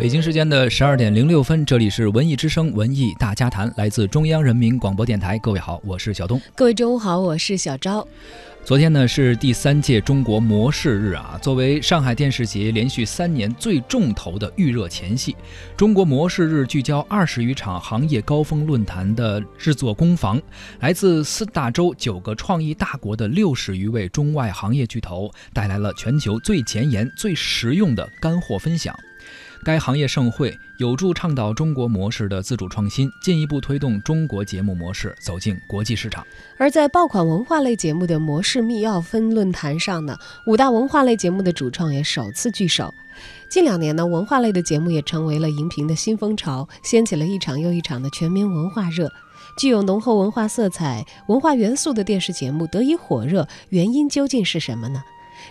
北京时间的十二点零六分，这里是文艺之声文艺大家谈，来自中央人民广播电台。各位好，我是小东。各位中午好，我是小昭。昨天呢是第三届中国模式日啊，作为上海电视节连续三年最重头的预热前戏，中国模式日聚焦二十余场行业高峰论坛的制作工坊，来自四大洲九个创意大国的六十余位中外行业巨头，带来了全球最前沿、最实用的干货分享。该行业盛会有助倡导中国模式的自主创新，进一步推动中国节目模式走进国际市场。而在爆款文化类节目的模式密钥分论坛上呢，五大文化类节目的主创也首次聚首。近两年呢，文化类的节目也成为了荧屏的新风潮，掀起了一场又一场的全民文化热。具有浓厚文化色彩、文化元素的电视节目得以火热，原因究竟是什么呢？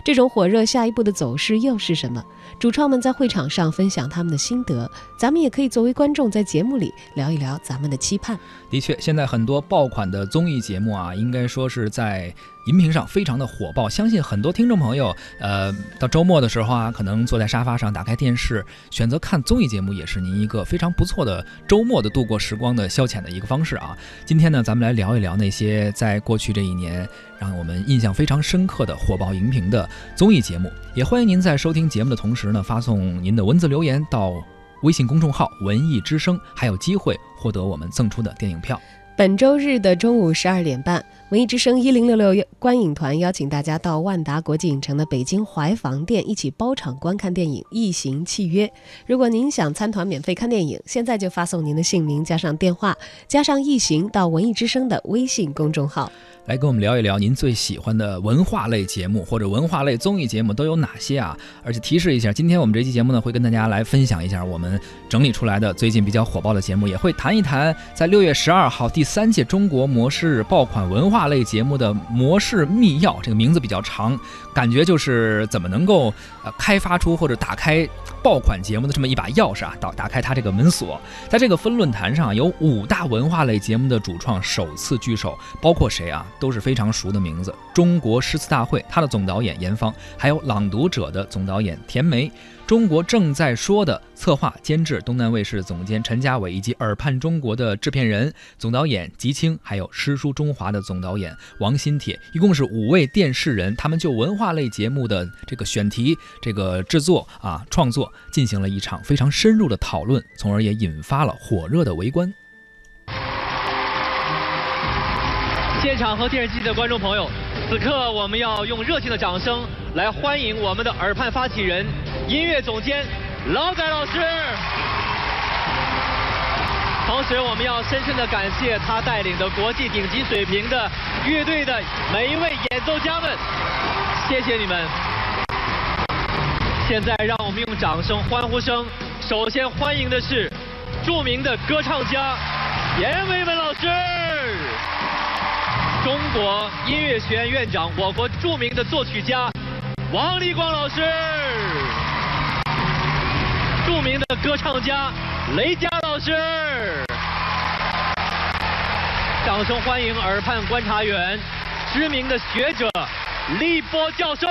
这种火热下一步的走势又是什么？主创们在会场上分享他们的心得，咱们也可以作为观众在节目里聊一聊咱们的期盼。的确，现在很多爆款的综艺节目啊，应该说是在。荧屏上非常的火爆，相信很多听众朋友，呃，到周末的时候啊，可能坐在沙发上打开电视，选择看综艺节目，也是您一个非常不错的周末的度过时光的消遣的一个方式啊。今天呢，咱们来聊一聊那些在过去这一年让我们印象非常深刻的火爆荧屏的综艺节目。也欢迎您在收听节目的同时呢，发送您的文字留言到微信公众号“文艺之声”，还有机会获得我们赠出的电影票。本周日的中午十二点半。文艺之声一零六六观影团邀请大家到万达国际影城的北京怀房店一起包场观看电影《异形契约》。如果您想参团免费看电影，现在就发送您的姓名加上电话加上“异形”到文艺之声的微信公众号。来跟我们聊一聊您最喜欢的文化类节目或者文化类综艺节目都有哪些啊？而且提示一下，今天我们这期节目呢会跟大家来分享一下我们整理出来的最近比较火爆的节目，也会谈一谈在六月十二号第三届中国模式爆款文化大类节目的模式密钥，这个名字比较长，感觉就是怎么能够呃开发出或者打开爆款节目的这么一把钥匙啊，打打开它这个门锁。在这个分论坛上，有五大文化类节目的主创首次聚首，包括谁啊？都是非常熟的名字。中国诗词大会，它的总导演严芳，还有朗读者的总导演田梅。中国正在说的策划监制，东南卫视总监陈家伟，以及耳畔中国的制片人、总导演吉青，还有诗书中华的总导演王新铁，一共是五位电视人，他们就文话类节目的这个选题、这个制作啊创作，进行了一场非常深入的讨论，从而也引发了火热的围观。现场和电视机的观众朋友，此刻我们要用热情的掌声来欢迎我们的耳畔发起人、音乐总监老仔老师。同时，我们要深深的感谢他带领的国际顶级水平的乐队的每一位演奏家们，谢谢你们。现在，让我们用掌声、欢呼声，首先欢迎的是著名的歌唱家严维文老师。中国音乐学院院长，我国著名的作曲家王立光老师，著名的歌唱家雷佳老师，掌声欢迎耳畔观察员，知名的学者立波教授。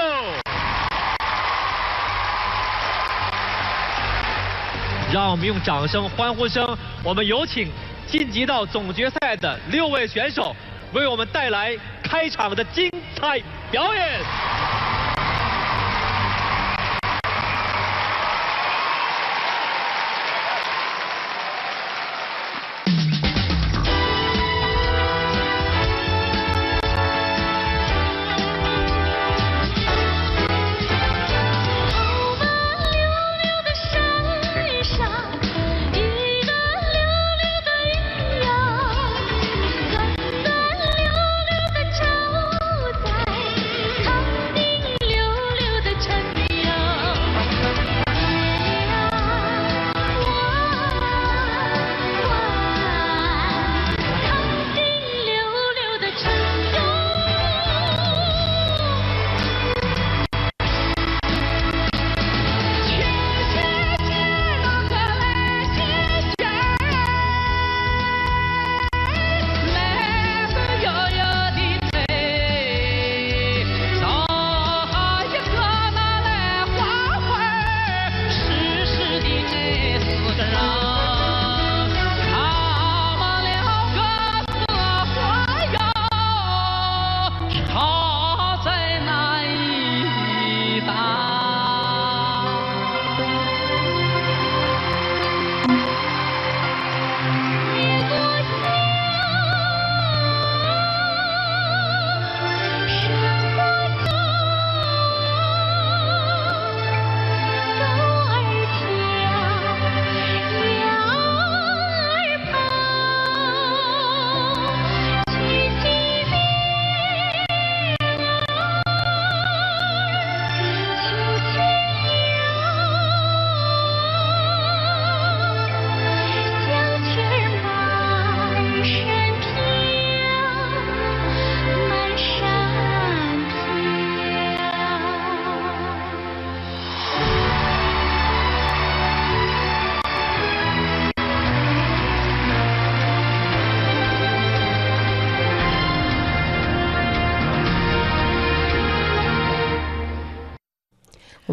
让我们用掌声、欢呼声，我们有请晋级到总决赛的六位选手。为我们带来开场的精彩表演。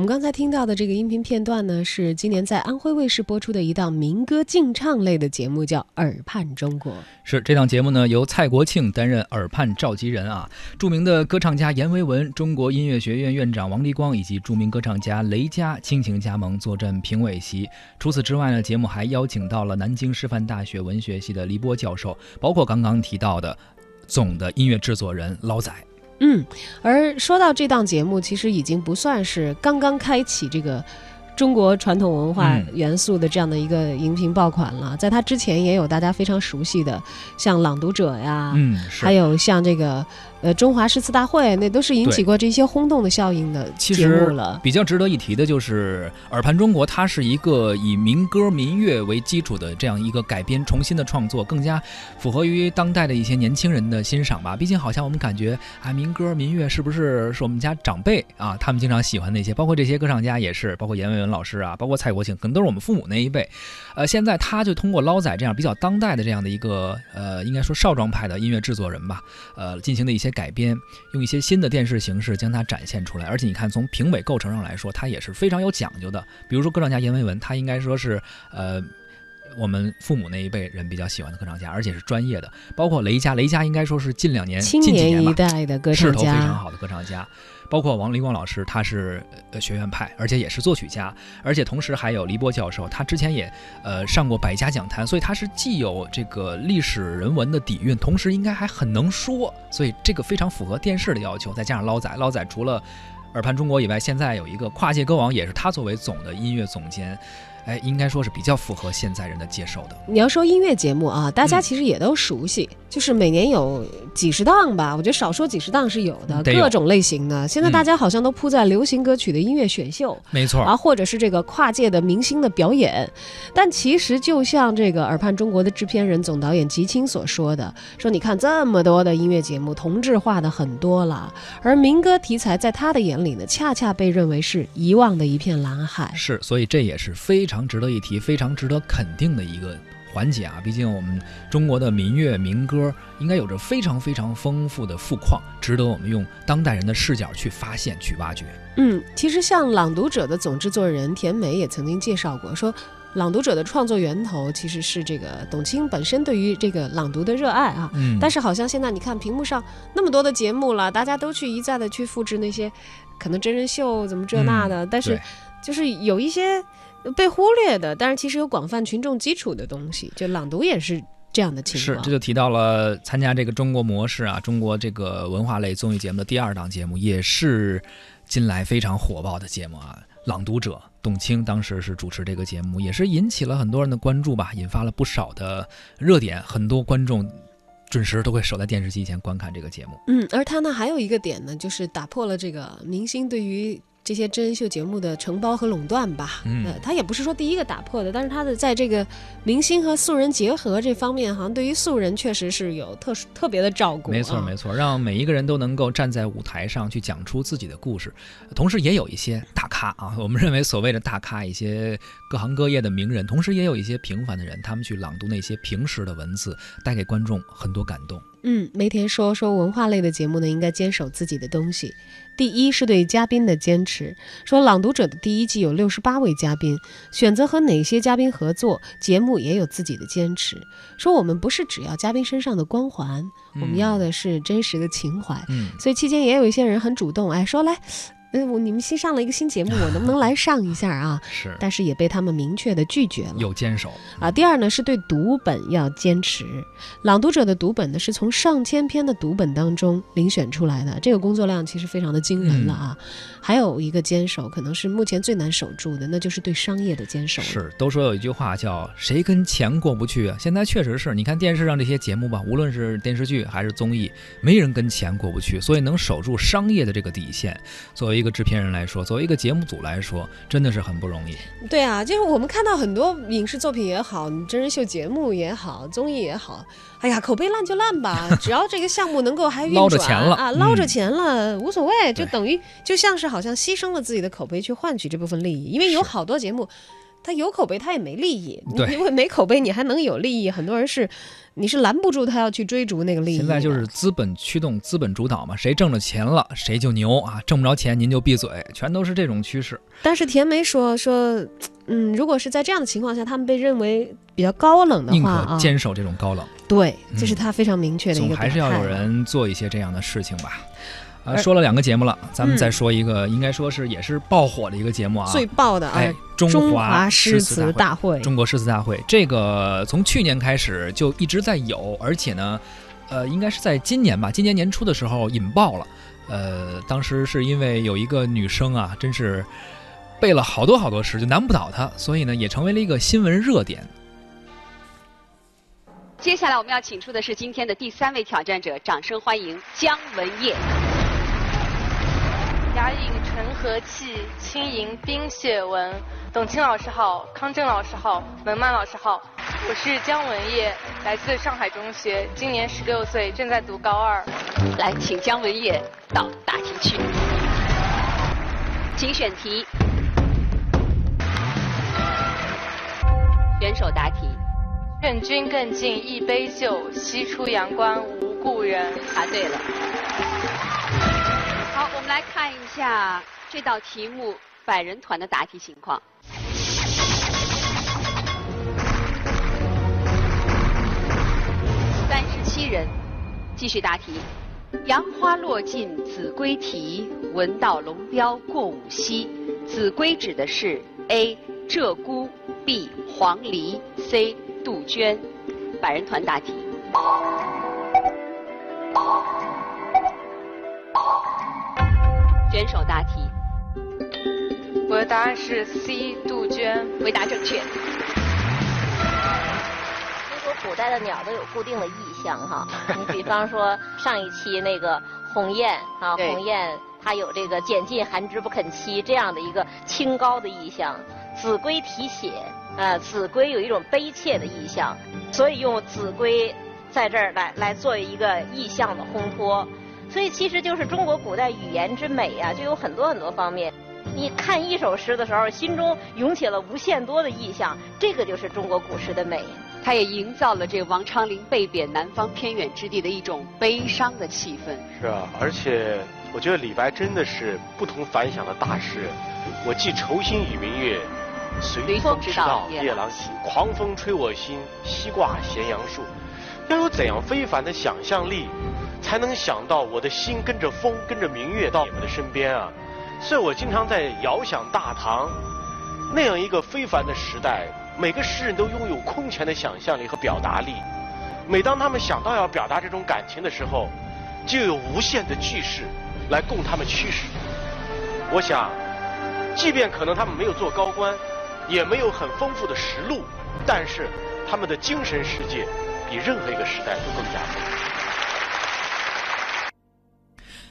们刚才听到的这个音频片段呢，是今年在安徽卫视播出的一档民歌竞唱类的节目，叫《耳畔中国》。是这档节目呢，由蔡国庆担任耳畔召集人啊，著名的歌唱家阎维文、中国音乐学院院长王立光以及著名歌唱家雷佳倾情加盟，坐镇评委席。除此之外呢，节目还邀请到了南京师范大学文学系的黎波教授，包括刚刚提到的总的音乐制作人捞仔。嗯，而说到这档节目，其实已经不算是刚刚开启这个中国传统文化元素的这样的一个荧屏爆款了。在它之前，也有大家非常熟悉的，像《朗读者》呀，嗯，还有像这个。呃，中华诗词大会那都是引起过这些轰动的效应的节目了。比较值得一提的就是《耳畔中国》，它是一个以民歌民乐为基础的这样一个改编、重新的创作，更加符合于当代的一些年轻人的欣赏吧。毕竟好像我们感觉啊，民歌民乐是不是是我们家长辈啊，他们经常喜欢那些，包括这些歌唱家也是，包括阎维文老师啊，包括蔡国庆，可能都是我们父母那一辈。呃，现在他就通过捞仔这样比较当代的这样的一个呃，应该说少壮派的音乐制作人吧，呃，进行的一些。改编用一些新的电视形式将它展现出来，而且你看从评委构成上来说，它也是非常有讲究的。比如说歌唱家阎维文，他应该说是呃我们父母那一辈人比较喜欢的歌唱家，而且是专业的。包括雷佳，雷佳应该说是近两年近几年一代的歌唱家，势头非常好的歌唱家。包括王黎光老师，他是呃学院派，而且也是作曲家，而且同时还有黎波教授，他之前也呃上过百家讲坛，所以他是既有这个历史人文的底蕴，同时应该还很能说，所以这个非常符合电视的要求。再加上捞仔，捞仔除了耳畔中国以外，现在有一个跨界歌王，也是他作为总的音乐总监。哎，应该说是比较符合现在人的接受的。你要说音乐节目啊，大家其实也都熟悉，就是每年有几十档吧，我觉得少说几十档是有的，各种类型的。现在大家好像都扑在流行歌曲的音乐选秀，没错啊，或者是这个跨界的明星的表演。但其实就像这个耳畔中国的制片人、总导演吉青所说的，说你看这么多的音乐节目，同质化的很多了，而民歌题材在他的眼里呢，恰恰被认为是遗忘的一片蓝海。是，所以这也是非常。非常值得一提、非常值得肯定的一个环节啊！毕竟我们中国的民乐民歌应该有着非常非常丰富的富矿，值得我们用当代人的视角去发现、去挖掘。嗯，其实像《朗读者》的总制作人田美也曾经介绍过，说《朗读者》的创作源头其实是这个董卿本身对于这个朗读的热爱啊。嗯。但是好像现在你看屏幕上那么多的节目了，大家都去一再的去复制那些可能真人秀怎么这那的，但是就是有一些。被忽略的，但是其实有广泛群众基础的东西，就朗读也是这样的情况。是，这就提到了参加这个中国模式啊，中国这个文化类综艺节目的第二档节目，也是近来非常火爆的节目啊。朗读者董卿当时是主持这个节目，也是引起了很多人的关注吧，引发了不少的热点，很多观众准时都会守在电视机前观看这个节目。嗯，而他呢还有一个点呢，就是打破了这个明星对于。这些真人秀节目的承包和垄断吧，嗯，他也不是说第一个打破的，但是他的在这个明星和素人结合这方面，好像对于素人确实是有特殊特别的照顾。没错，没错，让每一个人都能够站在舞台上去讲出自己的故事，同时也有一些大咖啊，我们认为所谓的大咖，一些各行各业的名人，同时也有一些平凡的人，他们去朗读那些平时的文字，带给观众很多感动。嗯，梅田说说文化类的节目呢，应该坚守自己的东西。第一是对嘉宾的坚持，说《朗读者》的第一季有六十八位嘉宾，选择和哪些嘉宾合作，节目也有自己的坚持。说我们不是只要嘉宾身上的光环，我们要的是真实的情怀。嗯，所以期间也有一些人很主动，哎，说来。我你们新上了一个新节目，我能不能来上一下啊？是，但是也被他们明确的拒绝了。有坚守啊。第二呢，是对读本要坚持。朗读者的读本呢，是从上千篇的读本当中遴选出来的，这个工作量其实非常的惊人了啊。还有一个坚守，可能是目前最难守住的，那就是对商业的坚守。是，都说有一句话叫“谁跟钱过不去”啊？现在确实是你看电视上这些节目吧，无论是电视剧还是综艺，没人跟钱过不去，所以能守住商业的这个底线，作为一个。制片人来说，作为一个节目组来说，真的是很不容易。对啊，就是我们看到很多影视作品也好，真人秀节目也好，综艺也好，哎呀，口碑烂就烂吧，只要这个项目能够还运转，捞着钱了啊，捞着钱了无所谓，就等于就像是好像牺牲了自己的口碑去换取这部分利益，因为有好多节目，它有口碑，它也没利益。因为没口碑，你还能有利益？很多人是。你是拦不住他要去追逐那个利益的。现在就是资本驱动、资本主导嘛，谁挣着钱了谁就牛啊，挣不着钱您就闭嘴，全都是这种趋势。但是田梅说说，嗯，如果是在这样的情况下，他们被认为比较高冷的宁话啊，可坚守这种高冷，对，嗯这是他非常明确的一个总个还是要有人做一些这样的事情吧。说了两个节目了，咱们嗯再说一个，应该说是也是爆火的一个节目啊。最爆的啊哎，，中中华诗词词大会，中国诗词大会，这个从去年开始就一直在有，而且呢，呃，应该是在今年吧，今年年初的时候引爆了。呃，当时是因为有一个女生啊，真是背了好多好多诗，就难不倒她，所以呢，也成为了一个新闻热点。接下来我们要请出的是今天的第三位挑战者，掌声欢迎姜文业。雅饮纯和气，轻吟冰雪文。董卿老师好，康正老师好，文曼老师好，我是姜文烨，来自上海中学，今年十六岁，正在读高二。来，请姜文烨到答题区，请选题。选手答题，愿君更尽一杯酒，西出阳关无故人。答对了。们来看一下这道题目百人团的答题情况。三十七人，继续答题。杨花落尽子规啼，闻道龙标过五溪。子规指的是 A. 鹧鸪，B. 黄鹂，C. 杜鹃。百人团答题。选手答题，我的答案是 C，杜鹃。回答正确。中国古代的鸟都有固定的意象哈，你比方说上一期那个鸿雁啊，鸿雁它有这个拣尽寒枝不肯栖这样的一个清高的意象。子规啼血，呃，子规有一种悲切的意象，所以用子规在这儿来来做一个意象的烘托。所以其实就是中国古代语言之美啊，就有很多很多方面。你看一首诗的时候，心中涌起了无限多的意象，这个就是中国古诗的美。它也营造了这个王昌龄被贬南方偏远之地的一种悲伤的气氛。是啊，而且我觉得李白真的是不同凡响的大诗人。我寄愁心与明月，随风直到夜郎西。狂风吹我心，西挂咸阳树。要有怎样非凡的想象力，才能想到我的心跟着风，跟着明月到你们的身边啊？所以我经常在遥想大唐那样一个非凡的时代，每个诗人都拥有空前的想象力和表达力。每当他们想到要表达这种感情的时候，就有无限的句式来供他们驱使。我想，即便可能他们没有做高官，也没有很丰富的实录，但是他们的精神世界比任何一个时代都更加丰富。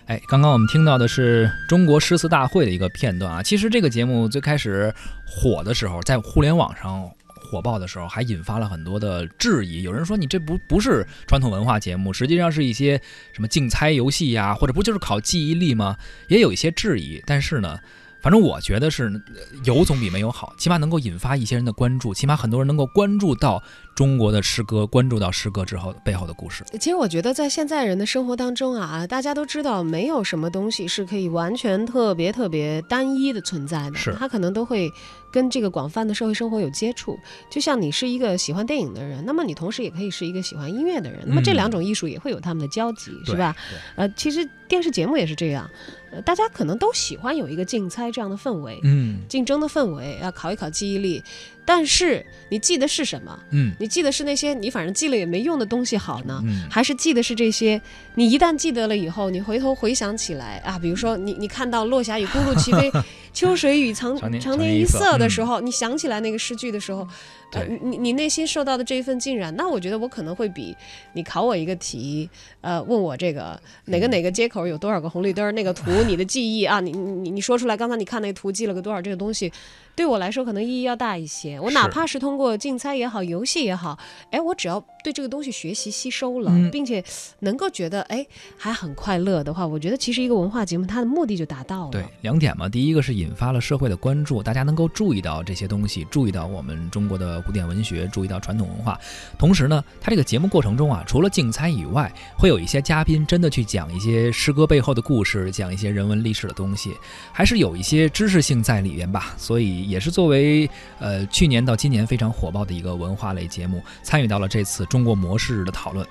哎，刚刚我们听到的是中国诗词大会的一个片段啊。其实这个节目最开始火的时候，在互联网上火爆的时候，还引发了很多的质疑。有人说你这不不是传统文化节目，实际上是一些什么竞猜游戏呀，或者不就是考记忆力吗？也有一些质疑。但是呢，反正我觉得是呃有总比没有好，起码能够引发一些人的关注，起码很多人能够关注到中国的诗歌，关注到诗歌之后背后的故事。其实我觉得在现在人的生活当中啊，大家都知道没有什么东西是可以完全特别特别单一的存在的，是它可能都会跟这个广泛的社会生活有接触。就像你是一个喜欢电影的人，那么你同时也可以是一个喜欢音乐的人，那么这嗯两种艺术也会有他们的交集，是吧？？呃，其实电视节目也是这样，呃，大家可能都喜欢有一个竞猜这样的氛围。嗯竞争的氛围，要考一考记忆力，但是你记得是什么？嗯你记得是那些你反正记了也没用的东西好呢，嗯，还是记得是这些？你一旦记得了以后，你回头回想起来啊，比如说你你看到“落霞与孤鹜齐飞，秋水与长长天一色嗯色”的时候，你想起来那个诗句的时候，呃，你你内心受到的这一份浸染，那我觉得我可能会比你考我一个题，呃，问我这个哪嗯个哪个街口有多少个红绿灯儿，那个图你的记忆啊，你你你你说出来，刚才你看那个图记了个多少，这个东西。对我来说，可能意义要大一些。我哪怕是通过竞猜也好，游戏也好，哎，我只要对这个东西学习吸收了，嗯并且能够觉得哎还很快乐的话，我觉得其实一个文化节目它的目的就达到了。对，两点嘛，第一个是引发了社会的关注，大家能够注意到这些东西，注意到我们中国的古典文学，注意到传统文化。同时呢，它这个节目过程中啊，除了竞猜以外，会有一些嘉宾真的去讲一些诗歌背后的故事，讲一些人文历史的东西，还是有一些知识性在里边吧。所以也是作为呃去年到今年非常火爆的一个文化类节目，参与到了这次中国模式的讨论。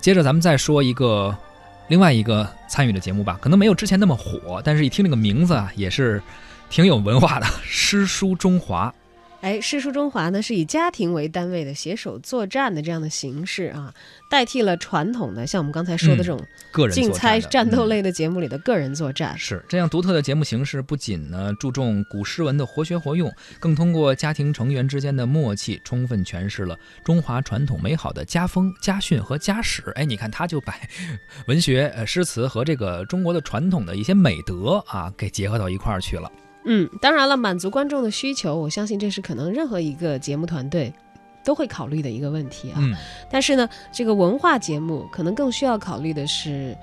接着咱们再说一个。另外一个参与的节目吧，可能没有之前那么火，但是一听这个名字啊，也是挺有文化的，《诗书中华》。哎，诗书中华呢是以家庭为单位的携手作战的这样的形式啊，代替了传统的像我们刚才说的这种个人竞猜战斗嗯类的节目里的个人作战。是这样独特的节目形式，不仅呢注重古诗文的活学活用，更通过家庭成员之间的默契，充分诠释了中华传统美好的家风、家训和家史。哎，你看，他就把 文学、呃诗词和这个中国的传统的一些美德啊，给结合到一块儿去了。嗯，当然了，满足观众的需求，我相信这是可能任何一个节目团队都会考虑的一个问题啊。嗯，但是呢，这个文化节目可能更需要考虑的是，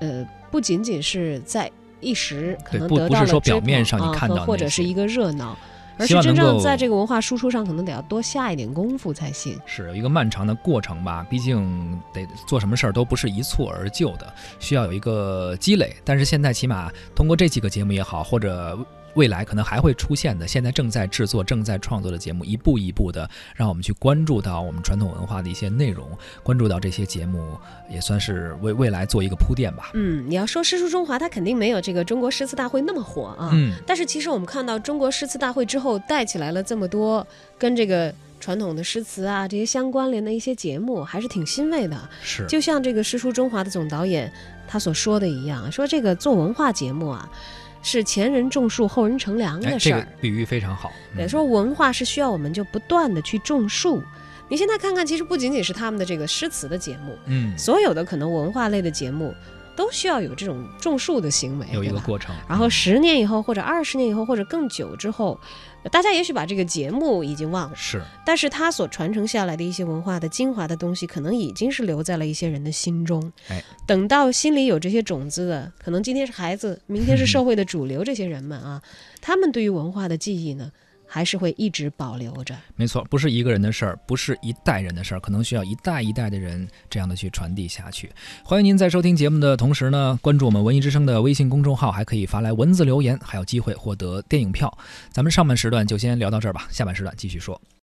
呃，不仅仅是在一时可能得到了说表面上你看到或者是一个热闹，而是真正在这个文化输出上，可能得要多下一点功夫才行。是有一个漫长的过程吧，毕竟得做什么事儿都不是一蹴而就的，需要有一个积累。但是现在起码通过这几个节目也好，或者未来可能还会出现的，现在正在制作、正在创作的节目，一步一步的让我们去关注到我们传统文化的一些内容，关注到这些节目，也算是为未来做一个铺垫吧。嗯，你要说诗书中华，它肯定没有这个中国诗词大会那么火啊。嗯，但是其实我们看到中国诗词大会之后，带起来了这么多跟这个传统的诗词啊这些相关联的一些节目，还是挺欣慰的。是，就像这个诗书中华的总导演他所说的一样，说这个做文化节目啊，是前人种树，后人乘凉哎，的事儿。这个比喻非常好。对，嗯说文化是需要我们就不断的去种树。你现在看看，其实不仅仅是他们的这个诗词的节目，嗯，所有的可能文化类的节目，都需要有这种种树的行为，有一个过程。然后嗯十年以后，或者二十年以后，或者更久之后，大家也许把这个节目已经忘了，是但是它所传承下来的一些文化的精华的东西，可能已经是留在了一些人的心中。哎，等到心里有这些种子的，可能今天是孩子，明天是社 会的主流，这些人们啊，他们对于文化的记忆呢，还是会一直保留着。没错，不是一个人的事儿，不是一代人的事儿，可能需要一代一代的人这样的去传递下去。欢迎您在收听节目的同时呢，关注我们文艺之声的微信公众号，还可以发来文字留言，还有机会获得电影票。咱们上半时段就先聊到这儿吧，下半时段继续说。